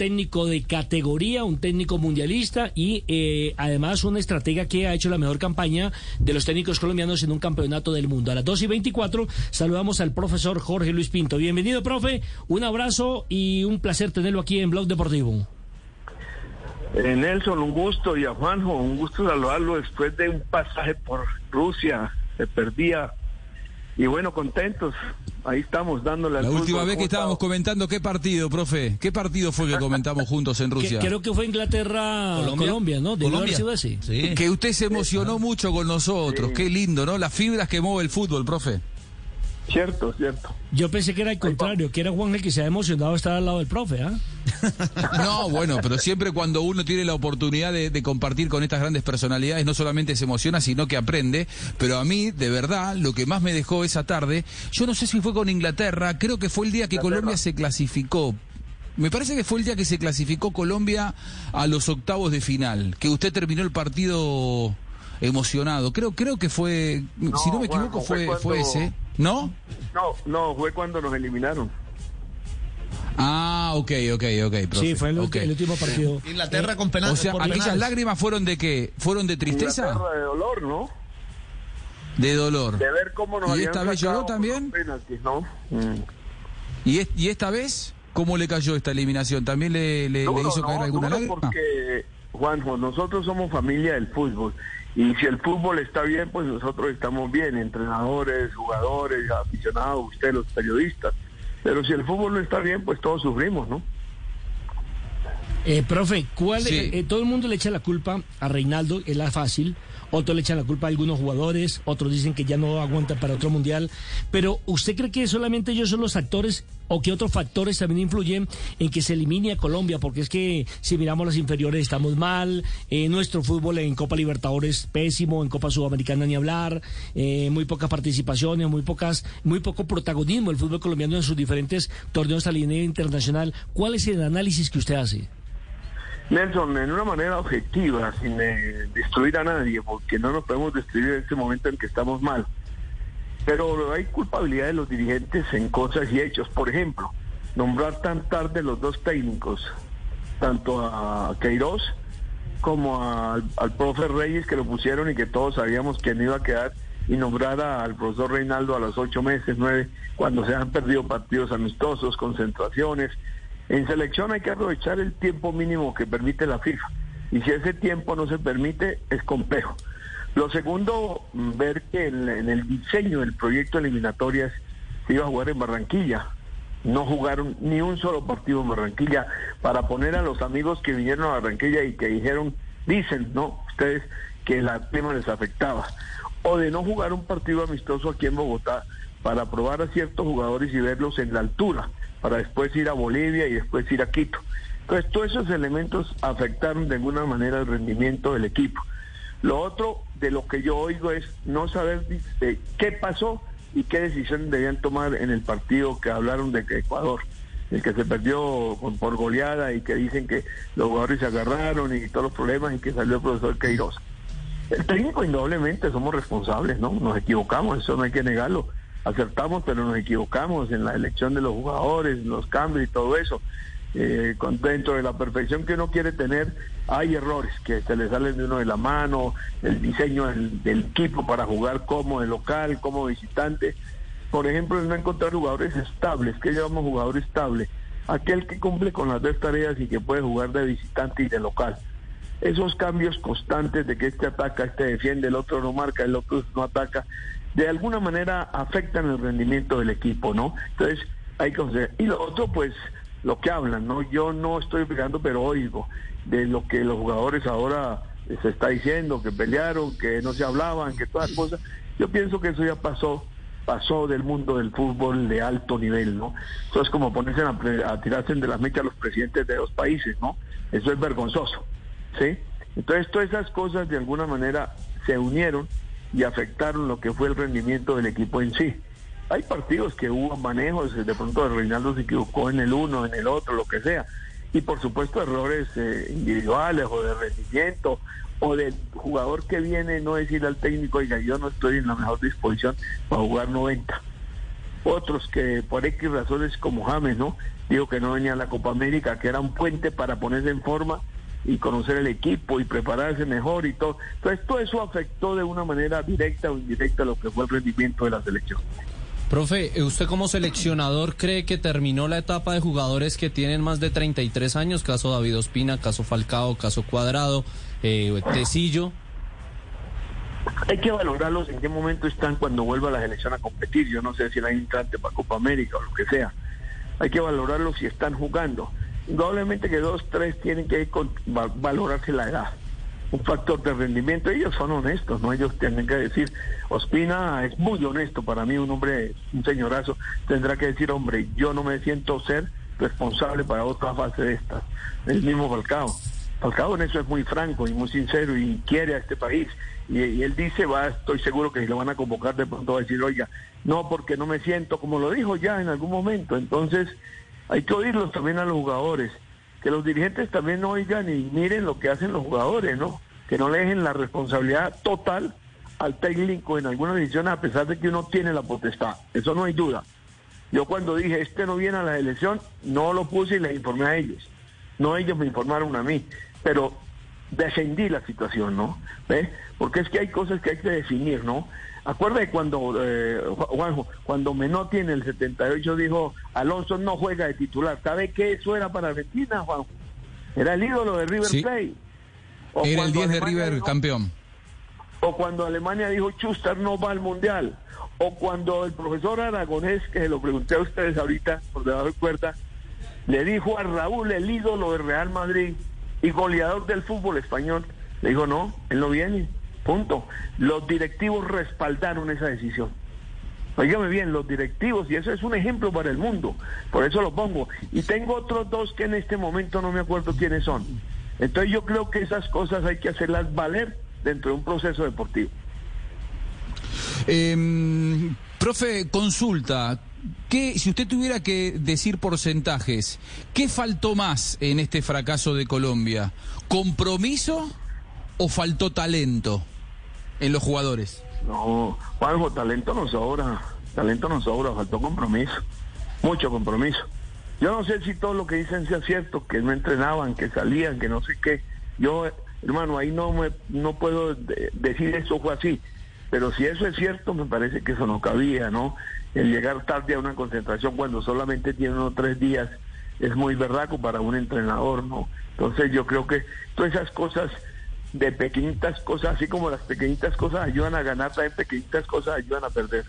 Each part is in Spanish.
técnico de categoría, un técnico mundialista y eh, además una estratega que ha hecho la mejor campaña de los técnicos colombianos en un campeonato del mundo. A las 2 y 24 saludamos al profesor Jorge Luis Pinto. Bienvenido, profe. Un abrazo y un placer tenerlo aquí en Blog Deportivo. Eh, Nelson, un gusto y a Juanjo, un gusto saludarlo después de un pasaje por Rusia, se perdía y bueno, contentos. Ahí estamos dándole La última vez que estábamos comentando qué partido, profe, qué partido fue que comentamos juntos en Rusia. creo que fue Inglaterra, Colombia, ¿no? De Colombia. Sí. Que usted se emocionó mucho con nosotros, qué lindo, ¿no? Las fibras que mueve el fútbol, profe. Cierto, cierto. Yo pensé que era el contrario, que era Juan el que se ha emocionado estar al lado del profe, ¿ah? No, bueno, pero siempre cuando uno tiene la oportunidad de, compartir con estas grandes personalidades, no solamente se emociona, sino que aprende. Pero a mí, de verdad, lo que más me dejó esa tarde, yo no sé si fue con Inglaterra, creo que fue el día que Colombia se clasificó. Me parece que fue el día que se clasificó Colombia a los octavos de final, que usted terminó el partido emocionado. Creo, creo que fue, si no me equivoco, fue, fue ese. ¿No? No, no, fue cuando nos eliminaron. Ah, ok, ok, ok. Sí, fue el, último partido. Inglaterra con penales. O sea, aquellas lágrimas fueron de qué? ¿Fueron de tristeza? de dolor, ¿no? De dolor. De ver cómo nos ¿Y esta vez lloró también? ¿no? Mm. ¿Y, ¿Y esta vez cómo le cayó esta eliminación? ¿También le, le, hizo caer alguna lágrima? porque, Juanjo, nosotros somos familia del fútbol. Y si el fútbol está bien, pues nosotros estamos bien, entrenadores, jugadores, aficionados, ustedes los periodistas. Pero si el fútbol no está bien, pues todos sufrimos, ¿no? Eh, profe, ¿cuál, eh, todo el mundo le echa la culpa a Reinaldo, es la fácil, otros le echan la culpa a algunos jugadores, otros dicen que ya no aguanta para otro mundial. Pero ¿usted cree que solamente ellos son los actores o que otros factores también influyen en que se elimine a Colombia? Porque es que si miramos las inferiores estamos mal, eh, nuestro fútbol en Copa Libertadores pésimo, en Copa Sudamericana ni hablar, eh, muy pocas participaciones, muy pocas, muy poco protagonismo el fútbol colombiano en sus diferentes torneos a nivel internacional. ¿Cuál es el análisis que usted hace? Nelson, en una manera objetiva, sin eh, destruir a nadie, porque no nos podemos destruir en este momento en que estamos mal. Pero hay culpabilidad de los dirigentes en cosas y hechos. Por ejemplo, nombrar tan tarde los dos técnicos, tanto a Queiroz como al, al profe Reyes, que lo pusieron y que todos sabíamos que no iba a quedar, y nombrar al profesor Reinaldo a los ocho meses, nueve, cuando se han perdido partidos amistosos, concentraciones en selección hay que aprovechar el tiempo mínimo que permite la FIFA. Y si ese tiempo no se permite, es complejo. Lo segundo, ver que en, el diseño del proyecto eliminatorias se iba a jugar en Barranquilla. No jugaron ni un solo partido en Barranquilla para poner a los amigos que vinieron a Barranquilla y que dijeron, dicen, ¿no? Ustedes que la tema les afectaba. O de no jugar un partido amistoso aquí en Bogotá para probar a ciertos jugadores y verlos en la altura para después ir a Bolivia y después ir a Quito. Entonces, todos esos elementos afectaron de alguna manera el rendimiento del equipo. Lo otro de lo que yo oigo es no saber qué pasó y qué decisiones debían tomar en el partido que hablaron de Ecuador, el que se perdió por goleada y que dicen que los jugadores se agarraron y todos los problemas y que salió el profesor Queiroz. El técnico indudablemente somos responsables, ¿no? Nos equivocamos, eso no hay que negarlo acertamos, pero nos equivocamos en la elección de los jugadores, los cambios y todo eso. Eh, dentro de la perfección que uno quiere tener, hay errores que se le salen de uno de la mano, el diseño del, equipo para jugar como de local, como visitante. Por ejemplo, no encontrar jugadores estables, que llamamos jugador estable, aquel que cumple con las dos tareas y que puede jugar de visitante y de local. Esos cambios constantes de que este ataca, este defiende, el otro no marca, el otro no ataca, de alguna manera afectan el rendimiento del equipo, ¿no? Entonces, hay que Y lo otro, pues, lo que hablan, ¿no? Yo no estoy explicando, pero oigo de lo que los jugadores ahora se está diciendo, que pelearon, que no se hablaban, que todas las cosas. Yo pienso que eso ya pasó, pasó del mundo del fútbol de alto nivel, ¿no? Eso es como ponerse a, a tirarse de las mechas los presidentes de dos países, ¿no? Eso es vergonzoso, ¿sí? Entonces, todas esas cosas de alguna manera se unieron y afectaron lo que fue el rendimiento del equipo en sí. Hay partidos que hubo manejos, de pronto Reinaldo se equivocó en el uno, en el otro, lo que sea. Y por supuesto errores eh, individuales o de rendimiento o del jugador que viene no decirle al técnico, oiga, yo no estoy en la mejor disposición para jugar 90. otros que por X razones como James, ¿no? Dijo que no venía a la Copa América, que era un puente para ponerse en forma y conocer el equipo y prepararse mejor y todo. Entonces todo eso afectó de una manera directa o indirecta lo que fue el rendimiento de la selección. Profe, ¿usted como seleccionador cree que terminó la etapa de jugadores que tienen más de 33 años? Caso David Ospina, caso Falcao, caso Cuadrado, eh, Tecillo. Hay que valorarlos en qué momento están cuando vuelva la selección a competir. Yo no sé si hay instante para Copa América o lo que sea. Hay que valorarlos si están jugando. Indudablemente que dos, tres tienen que valorarse la edad. Un factor de rendimiento. Ellos son honestos, ¿no? Ellos tienen que decir, Ospina es muy honesto para mí, un hombre, un señorazo, tendrá que decir, hombre, yo no me siento ser responsable para otra fase de estas. El mismo Falcao. Falcao en eso es muy franco y muy sincero y quiere a este país. Y, él dice, va, estoy seguro que si lo van a convocar de pronto va a decir, oiga, no, porque no me siento, como lo dijo ya en algún momento. Entonces, hay que oírlos también a los jugadores, que los dirigentes también oigan y miren lo que hacen los jugadores, ¿no? Que no le dejen la responsabilidad total al técnico en algunas decisiones a pesar de que uno tiene la potestad. Eso no hay duda. Yo cuando dije, este no viene a la elección, no lo puse y les informé a ellos. No ellos me informaron a mí pero descendí la situación, ¿no? ¿Ve? Porque es que hay cosas que hay que definir, ¿no? Acuerda de cuando, eh, Juanjo, cuando Menotti en el 78 dijo, Alonso no juega de titular. ¿Sabe qué eso era para Argentina, Juanjo? Era el ídolo de River Plate. era el 10 de River campeón. O cuando Alemania dijo, Schuster no va al Mundial. O cuando el profesor Aragonés, que se lo pregunté a ustedes ahorita, por debajo de cuerda, le dijo a Raúl, el ídolo de Real Madrid, y goleador del fútbol español. Le dijo, no, él no viene, punto. Los directivos respaldaron esa decisión. Óigame bien, los directivos, y eso es un ejemplo para el mundo, por eso lo pongo. Y tengo otros dos que en este momento no me acuerdo quiénes son. Entonces yo creo que esas cosas hay que hacerlas valer dentro de un proceso deportivo. Eh, profe, consulta, ¿Qué, si usted tuviera que decir porcentajes, ¿qué faltó más en este fracaso de Colombia? ¿Compromiso o faltó talento en los jugadores? No, Juanjo, talento nos sobra, talento nos sobra, faltó compromiso, mucho compromiso. Yo no sé si todo lo que dicen sea cierto, que no entrenaban, que salían, que no sé qué. Yo, hermano, ahí no me, no puedo decir eso fue así. Pero si eso es cierto, me parece que eso no cabía, ¿no? El llegar tarde a una concentración cuando solamente tiene unos tres días es muy verdaco para un entrenador, ¿no? Entonces yo creo que todas esas cosas de pequeñitas cosas, así como las pequeñitas cosas ayudan a ganar, también pequeñitas cosas ayudan a perder.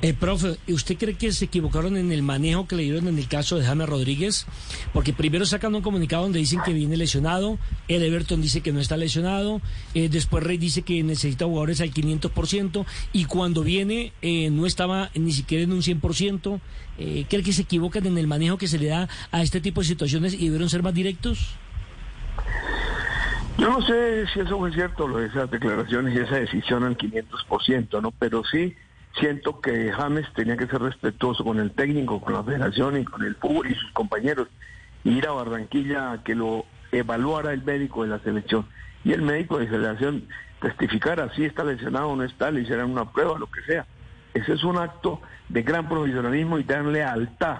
Eh, profe, ¿usted cree que se equivocaron en el manejo que le dieron en el caso de James Rodríguez? Porque primero sacan un comunicado donde dicen que viene lesionado, el Everton dice que no está lesionado, eh, después Rey dice que necesita jugadores al 500% y cuando viene eh, no estaba ni siquiera en un 100%. Eh, ¿Cree que se equivocan en el manejo que se le da a este tipo de situaciones y debieron ser más directos? Yo no sé si eso fue cierto, lo de esas declaraciones y esa decisión al 500%, ¿no? Pero sí siento que James tenía que ser respetuoso con el técnico, con la federación y con el fútbol y sus compañeros. ir a Barranquilla a que lo evaluara el médico de la selección. Y el médico de la selección testificara si está lesionado o no está, le hicieran una prueba, lo que sea. Ese es un acto de gran profesionalismo y de lealtad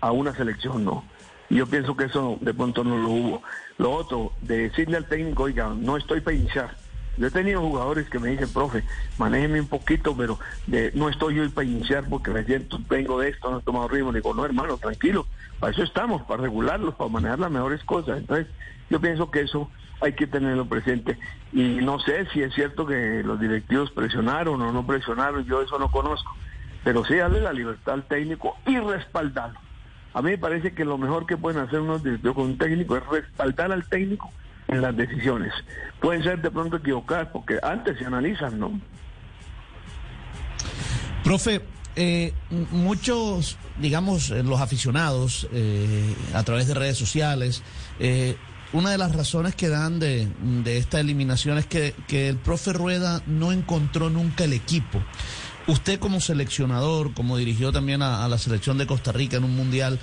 a una selección, ¿no? Y yo pienso que eso de pronto no lo hubo. Lo otro, de decirle al técnico, oiga, no estoy para iniciar yo he tenido jugadores que me dicen, profe, manéjeme un poquito, pero de, no estoy yo para iniciar porque me siento, vengo de esto, no he tomado ritmo. Le digo, no, hermano, tranquilo, para eso estamos, para regularlos, para manejar las mejores cosas. Entonces, yo pienso que eso hay que tenerlo presente. Y no sé si es cierto que los directivos presionaron o no presionaron, yo eso no conozco. Pero sí darle la libertad al técnico y respaldarlo. A mí me parece que lo mejor que pueden hacer unos directivos con un técnico es respaldar al técnico en las decisiones. Pueden ser de pronto equivocadas porque antes se analizan, ¿no? Profe, eh, muchos, digamos, eh, los aficionados eh, a través de redes sociales, una de las razones que dan de, esta eliminación es que, el profe Rueda no encontró nunca el equipo. Usted como seleccionador, como dirigió también a la selección de Costa Rica en un mundial,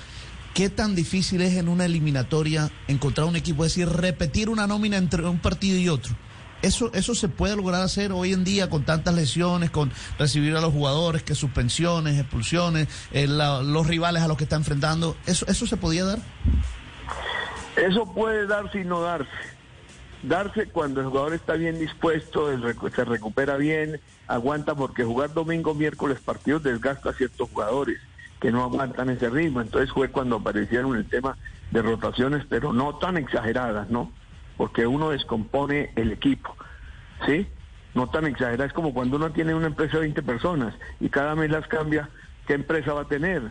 ¿Qué tan difícil es en una eliminatoria encontrar un equipo? Es decir, repetir una nómina entre un partido y otro. eso, eso se puede lograr hacer hoy en día con tantas lesiones, con recibir a los jugadores, que suspensiones, expulsiones, eh, los rivales a los que está enfrentando. ¿Eso, ¿Eso se podía dar? Eso puede darse y no darse. Darse cuando el jugador está bien dispuesto, se recupera bien, aguanta, porque jugar domingo, miércoles partidos desgasta a ciertos jugadores que no aguantan ese ritmo. Entonces fue cuando aparecieron el tema de rotaciones, pero no tan exageradas, ¿no? Porque uno descompone el equipo, ¿sí? No tan exageradas, como cuando uno tiene una empresa de 20 personas y cada mes las cambia, ¿qué empresa va a tener?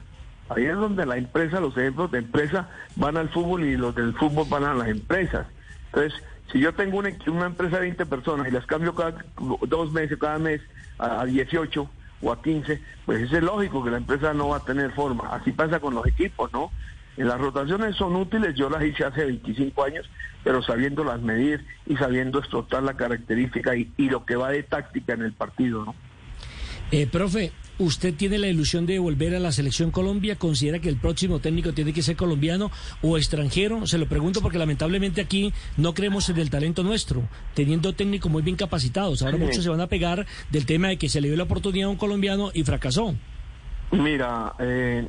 Ahí es donde la empresa, los ejemplos de empresa van al fútbol y los del fútbol van a las empresas. Entonces, si yo tengo una, una empresa de 20 personas y las cambio cada dos meses, cada mes a, 18 o a 15, pues es lógico que la empresa no va a tener forma. Así pasa con los equipos, ¿no? las rotaciones son útiles, yo las hice hace 25 años, pero sabiéndolas medir y sabiendo explotar la característica y, y lo que va de táctica en el partido, ¿no? Eh, profe, ¿Usted tiene la ilusión de volver a la selección Colombia? ¿Considera que el próximo técnico tiene que ser colombiano o extranjero? Se lo pregunto porque lamentablemente aquí no creemos en el talento nuestro, teniendo técnicos muy bien capacitados. Ahora muchos se van a pegar del tema de que se le dio la oportunidad a un colombiano y fracasó. Mira, eh,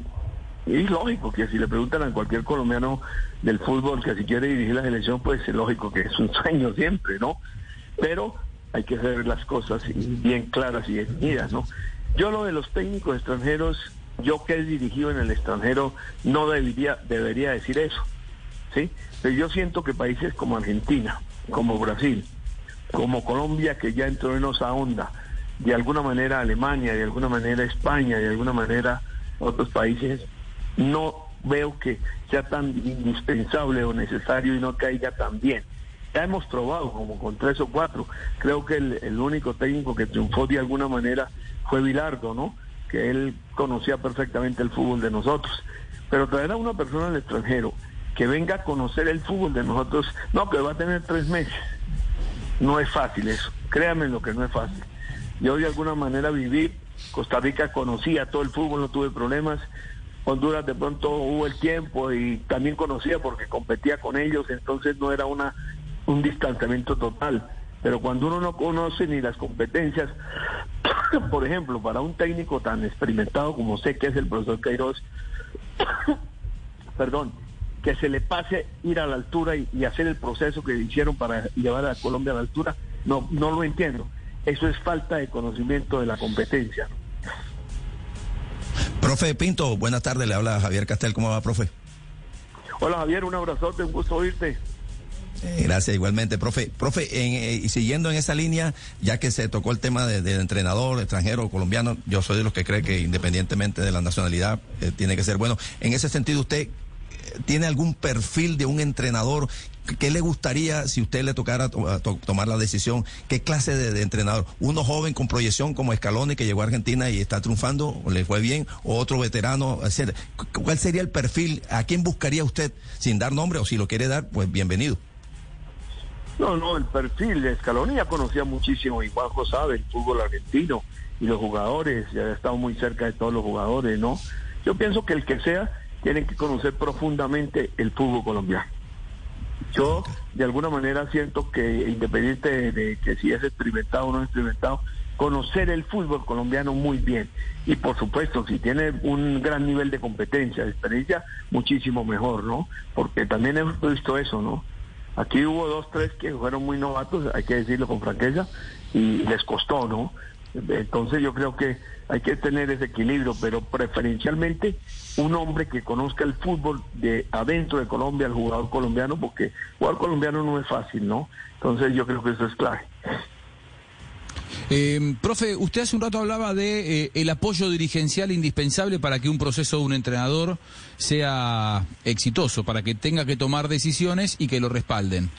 es lógico que si le preguntan a cualquier colombiano del fútbol que si quiere dirigir la selección, pues es lógico que es un sueño siempre, ¿no? Pero hay que hacer las cosas bien claras y definidas, ¿no? Yo lo de los técnicos extranjeros, yo que he dirigido en el extranjero, no debería, debería decir eso. ¿sí? Pero yo siento que países como Argentina, como Brasil, como Colombia, que ya entró en esa onda, de alguna manera Alemania, de alguna manera España, de alguna manera otros países, no veo que sea tan indispensable o necesario y no caiga tan bien. Ya hemos probado como con tres o cuatro. Creo que el, el único técnico que triunfó de alguna manera fue Vilardo, ¿no? Que él conocía perfectamente el fútbol de nosotros. Pero traer a una persona del extranjero que venga a conocer el fútbol de nosotros, no, que va a tener tres meses. No es fácil eso. Créanme lo que no es fácil. Yo de alguna manera viví, Costa Rica conocía todo el fútbol, no tuve problemas. Honduras de pronto hubo el tiempo y también conocía porque competía con ellos, entonces no era una un distanciamiento total. Pero cuando uno no conoce ni las competencias, por ejemplo, para un técnico tan experimentado como sé que es el profesor Queiroz, perdón, que se le pase ir a la altura y, hacer el proceso que hicieron para llevar a Colombia a la altura, no, no lo entiendo. Eso es falta de conocimiento de la competencia. Profe Pinto, buenas tardes, le habla Javier Castel, ¿cómo va, profe? Hola Javier, un abrazote, un gusto oírte. Eh, gracias, igualmente, profe. Profe, eh, y siguiendo en esa línea, ya que se tocó el tema del de entrenador extranjero colombiano, yo soy de los que cree que independientemente de la nacionalidad eh, tiene que ser bueno. En ese sentido, ¿usted tiene algún perfil de un entrenador ¿Qué le gustaría si usted le tocara tomar la decisión? ¿Qué clase de, entrenador? ¿Uno joven con proyección como Scaloni que llegó a Argentina y está triunfando, le fue bien? ¿O otro veterano? ¿Cuál sería el perfil? ¿A quién buscaría usted? Sin dar nombre o si lo quiere dar, pues bienvenido. No, no, el perfil de Scaloni ya conocía muchísimo y Juanjo sabe el fútbol argentino y los jugadores, ya ha estado muy cerca de todos los jugadores, ¿no? Yo pienso que el que sea tiene que conocer profundamente el fútbol colombiano. Yo de alguna manera siento que independiente de, que si es experimentado o no experimentado, conocer el fútbol colombiano muy bien. Y por supuesto, si tiene un gran nivel de competencia, de experiencia, muchísimo mejor, ¿no? Porque también hemos visto eso, ¿no? Aquí hubo dos, tres que fueron muy novatos, hay que decirlo con franqueza, y les costó, ¿no? Entonces yo creo que hay que tener ese equilibrio, pero preferencialmente un hombre que conozca el fútbol de adentro de Colombia, el jugador colombiano, porque jugar colombiano no es fácil, ¿no? Entonces yo creo que eso es clave. Eh, profe, usted hace un rato hablaba de eh, el apoyo dirigencial indispensable para que un proceso de un entrenador sea exitoso, para que tenga que tomar decisiones y que lo respalden.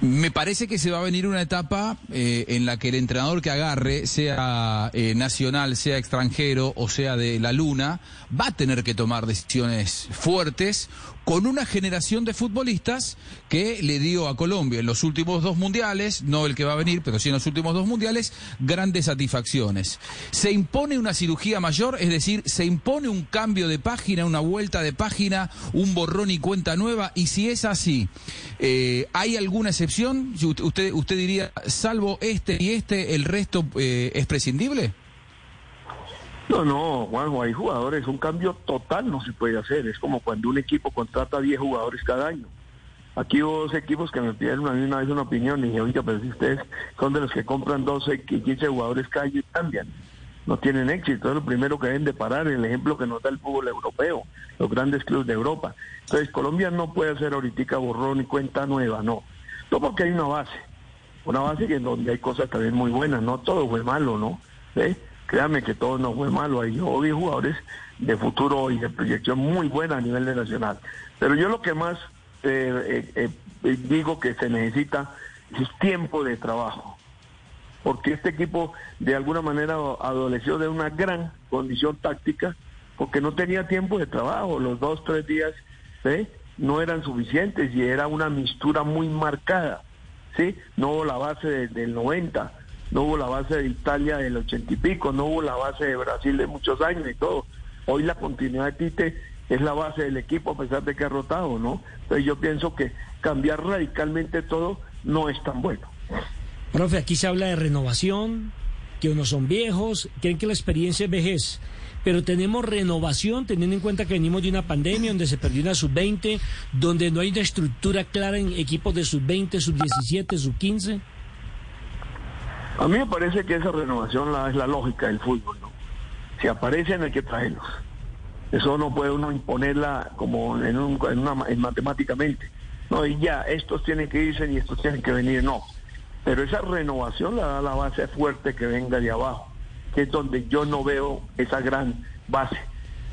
Me parece que se va a venir una etapa eh, en la que el entrenador que agarre, sea eh, nacional, sea extranjero o sea de la luna, va a tener que tomar decisiones fuertes con una generación de futbolistas que le dio a Colombia en los últimos dos mundiales, no el que va a venir, pero sí en los últimos dos mundiales, grandes satisfacciones. ¿Se impone una cirugía mayor? Es decir, ¿se impone un cambio de página, una vuelta de página, un borrón y cuenta nueva? Y si es así, eh, ¿hay alguna excepción? Usted, usted diría, salvo este y este, ¿el resto eh, es prescindible? No, no, Juanjo, hay jugadores, un cambio total no se puede hacer. Es como cuando un equipo contrata 10 jugadores cada año. Aquí hubo dos equipos que me pidieron a mí una vez una opinión y dije, oiga, pero si ustedes son de los que compran 12 y 15 jugadores cada año y cambian, no tienen éxito. Es lo primero que deben de parar, el ejemplo que nos da el fútbol europeo, los grandes clubes de Europa. Entonces, Colombia no puede hacer ahorita borrón y cuenta nueva, no. No porque hay una base, una base en donde hay cosas también muy buenas, no todo fue malo, ¿no? ¿Sí? Créame que todo no fue malo. Hay vi jugadores de futuro y de proyección muy buena a nivel de nacional. Pero yo lo que más eh, eh, eh, digo que se necesita es tiempo de trabajo. Porque este equipo de alguna manera adoleció de una gran condición táctica porque no tenía tiempo de trabajo. Los dos, tres días no eran suficientes y era una mistura muy marcada. ¿sí? No la base del 90 no hubo la base de Italia del ochenta y pico, no hubo la base de Brasil de muchos años y todo. Hoy la continuidad de Tite es la base del equipo a pesar de que ha rotado, ¿no? Entonces yo pienso que cambiar radicalmente todo no es tan bueno. Profe, aquí se habla de renovación, que unos son viejos, creen que la experiencia es vejez, pero tenemos renovación teniendo en cuenta que venimos de una pandemia donde se perdió una sub-20, donde no hay una estructura clara en equipos de sub-20, sub-17, sub-15. A mí me parece que esa renovación la, es la lógica del fútbol, ¿no? Si aparecen hay que traerlos. Eso no puede uno imponerla como en, un, en, una, en matemáticamente. No, y ya, estos tienen que irse y estos tienen que venir, no. Pero esa renovación la da la base fuerte que venga de abajo, que es donde yo no veo esa gran base.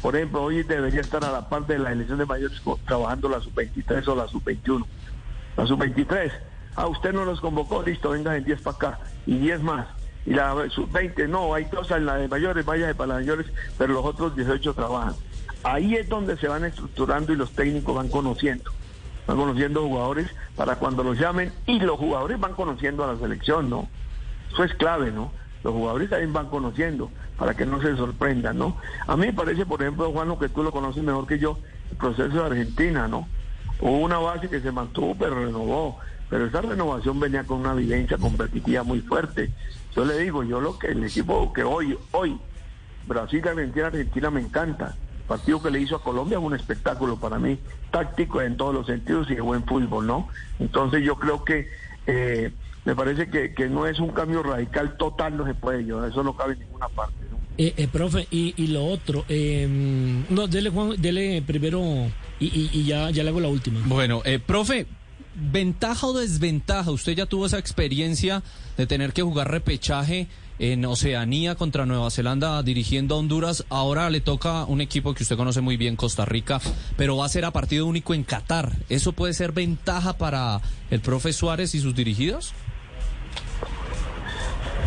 Por ejemplo, hoy debería estar a la par de la elección de mayores trabajando la sub-23 o la sub-21. La sub-23 ah, usted no los convocó, listo, venga en 10 para acá y 10 más. Y la sub-20, no, hay cosas en la de mayores, vaya para mayores, pero los otros 18 trabajan. Ahí es donde se van estructurando y los técnicos van conociendo. Van conociendo jugadores para cuando los llamen y los jugadores van conociendo a la selección, ¿no? Eso es clave, ¿no? Los jugadores también van conociendo para que no se sorprendan, ¿no? A mí me parece, por ejemplo, Juan, que tú lo conoces mejor que yo, el proceso de Argentina, ¿no? Hubo una base que se mantuvo, pero renovó pero esa renovación venía con una vivencia competitiva muy fuerte. Yo le digo, yo lo que el equipo que hoy, hoy, Brasil, Argentina, Argentina me encanta. El partido que le hizo a Colombia es un espectáculo para mí, táctico en todos los sentidos y de buen fútbol, ¿no? Entonces yo creo que eh, me parece que, no es un cambio radical total, no se puede, yo, eso no cabe en ninguna parte. ¿no? Eh, eh, profe, y, y, lo otro, eh, no, dele, Juan, dele primero y, y, ya, ya le hago la última. Bueno, eh, profe, ¿Ventaja o desventaja? Usted ya tuvo esa experiencia de tener que jugar repechaje en Oceanía contra Nueva Zelanda dirigiendo a Honduras. Ahora le toca un equipo que usted conoce muy bien, Costa Rica, pero va a ser a partido único en Qatar. ¿Eso puede ser ventaja para el profe Suárez y sus dirigidos?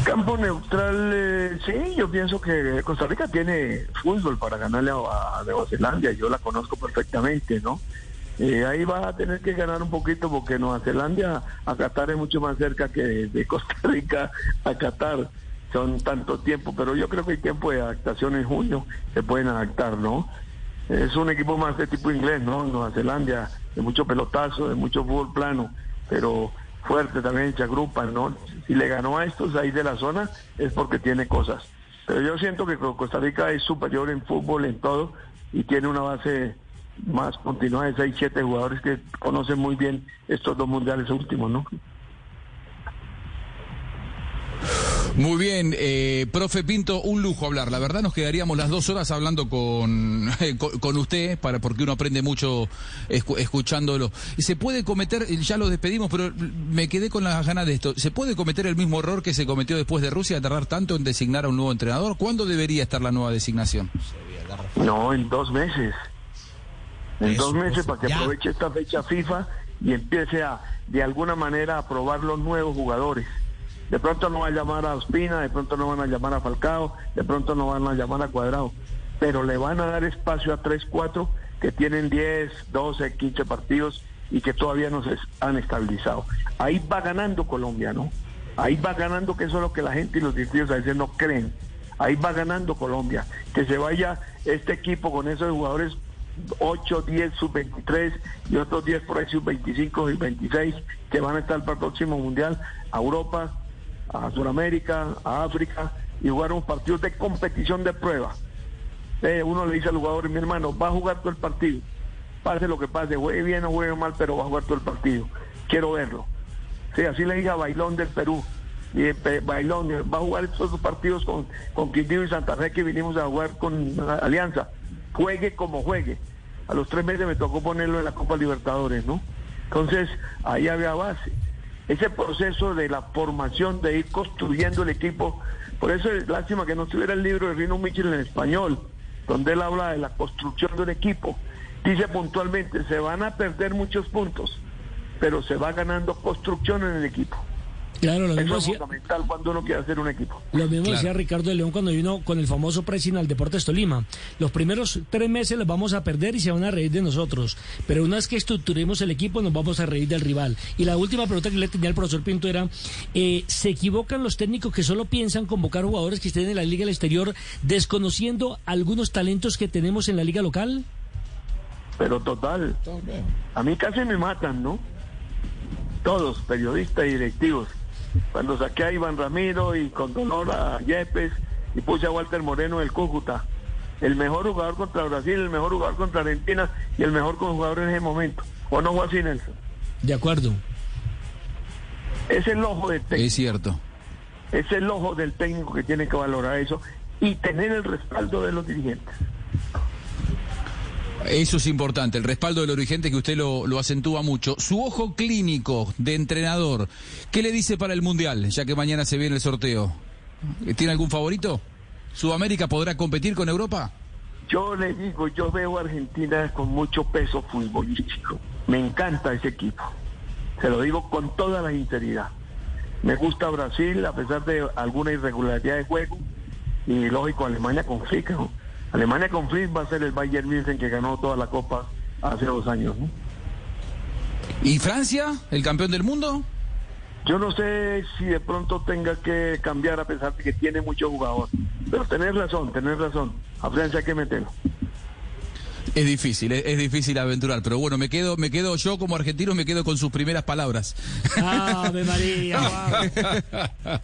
Campo neutral, eh, sí, yo pienso que Costa Rica tiene fútbol para ganarle a, a Nueva Zelanda, yo la conozco perfectamente, ¿no? Eh, ahí va a tener que ganar un poquito porque Nueva Zelanda a Qatar es mucho más cerca que de, Costa Rica a Qatar. Son tanto tiempo, pero yo creo que hay tiempo de adaptación en junio, se pueden adaptar, ¿no? Es un equipo más de tipo inglés, ¿no? Nueva Zelanda, de mucho pelotazo, de mucho fútbol plano, pero fuerte también, se agrupan, ¿no? Si le ganó a estos ahí de la zona es porque tiene cosas. Pero yo siento que Costa Rica es superior en fútbol, en todo, y tiene una base más continúa de 6, 7 jugadores que conocen muy bien estos dos mundiales últimos, ¿no? Muy bien, eh, profe Pinto, un lujo hablar. La verdad nos quedaríamos las dos horas hablando con, con, usted, para, porque uno aprende mucho escuchándolo. Se puede cometer, ya lo despedimos, pero me quedé con las ganas de esto. ¿Se puede cometer el mismo error que se cometió después de Rusia, tardar tanto en designar a un nuevo entrenador? ¿Cuándo debería estar la nueva designación? No, en dos meses en dos meses para que aproveche esta fecha FIFA y empiece a, de alguna manera, a probar los nuevos jugadores. De pronto no va a llamar a Ospina, de pronto no van a llamar a Falcao, de pronto no van a llamar a Cuadrado, pero le van a dar espacio a tres, cuatro que tienen 10, 12, 15 partidos y que todavía no se han estabilizado. Ahí va ganando Colombia, ¿no? Ahí va ganando, que eso es lo que la gente y los directivos a veces no creen. Ahí va ganando Colombia. Que se vaya este equipo con esos jugadores 8, 10, sub 23 y otros 10 por ahí sub 25 y 26 que van a estar para el próximo mundial a Europa, a Sudamérica, a África y jugar un partido de competición de prueba. Eh, uno le dice al jugador, mi hermano, va a jugar todo el partido. Pase lo que pase, juegue bien o juegue mal, pero va a jugar todo el partido. Quiero verlo. Sí, así le dije a Bailón del Perú. Y eh, Bailón va a jugar estos partidos con, con Quindío y Santa Fe que vinimos a jugar con Alianza. Juegue como juegue. A los tres meses me tocó ponerlo en la Copa Libertadores, ¿no? Entonces, ahí había base. Ese proceso de la formación, de ir construyendo el equipo. Por eso es lástima que no tuviera el libro de Rino Michel en español, donde él habla de la construcción de un equipo. Dice puntualmente, se van a perder muchos puntos, pero se va ganando construcción en el equipo. Claro, lo mismo es fundamental cuando uno quiere hacer un equipo. Lo mismo decía Ricardo de León cuando vino con el famoso pressing al Deportes Tolima. Los primeros tres meses los vamos a perder y se van a reír de nosotros. Pero una vez que estructuremos el equipo, nos vamos a reír del rival. Y la última pregunta que le tenía al profesor Pinto era: eh, ¿se equivocan los técnicos que solo piensan convocar jugadores que estén en la liga del exterior, desconociendo algunos talentos que tenemos en la liga local? Pero total. A mí casi me matan, ¿no? Todos, periodistas y directivos cuando saqué a Iván Ramiro y con dolor a Yepes y puse a Walter Moreno del Cúcuta. El mejor jugador contra Brasil, el mejor jugador contra Argentina y el mejor jugador en ese momento. ¿O no fue así, Nelson? De acuerdo. Es el ojo del técnico. Es cierto. Es el ojo del técnico que tiene que valorar eso y tener el respaldo de los dirigentes. Eso es importante, el respaldo del dirigente que usted lo, lo, acentúa mucho. Su ojo clínico de entrenador, ¿qué le dice para el Mundial, ya que mañana se viene el sorteo? ¿Tiene algún favorito? ¿Sudamérica podrá competir con Europa? Yo le digo, yo veo a Argentina con mucho peso futbolístico. Me encanta ese equipo. Se lo digo con toda la sinceridad. Me gusta Brasil, a pesar de alguna irregularidad de juego. Y lógico, Alemania con ¿no? Alemania con Fritz va a ser el Bayern München que ganó toda la Copa hace dos años. ¿no? ¿Y Francia, el campeón del mundo? Yo no sé si de pronto tenga que cambiar a pesar de que tiene mucho jugador. Pero tenés razón, tenés razón. A Francia hay que meterlo. Es difícil, es, difícil aventurar, pero bueno, me quedo, me quedo yo como argentino, me quedo con sus primeras palabras. ¡Ave María!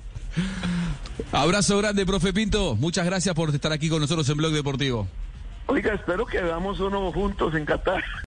Abrazo grande, profe Pinto. Muchas gracias por estar aquí con nosotros en Blog Deportivo. Oiga, espero que veamos uno juntos en Qatar.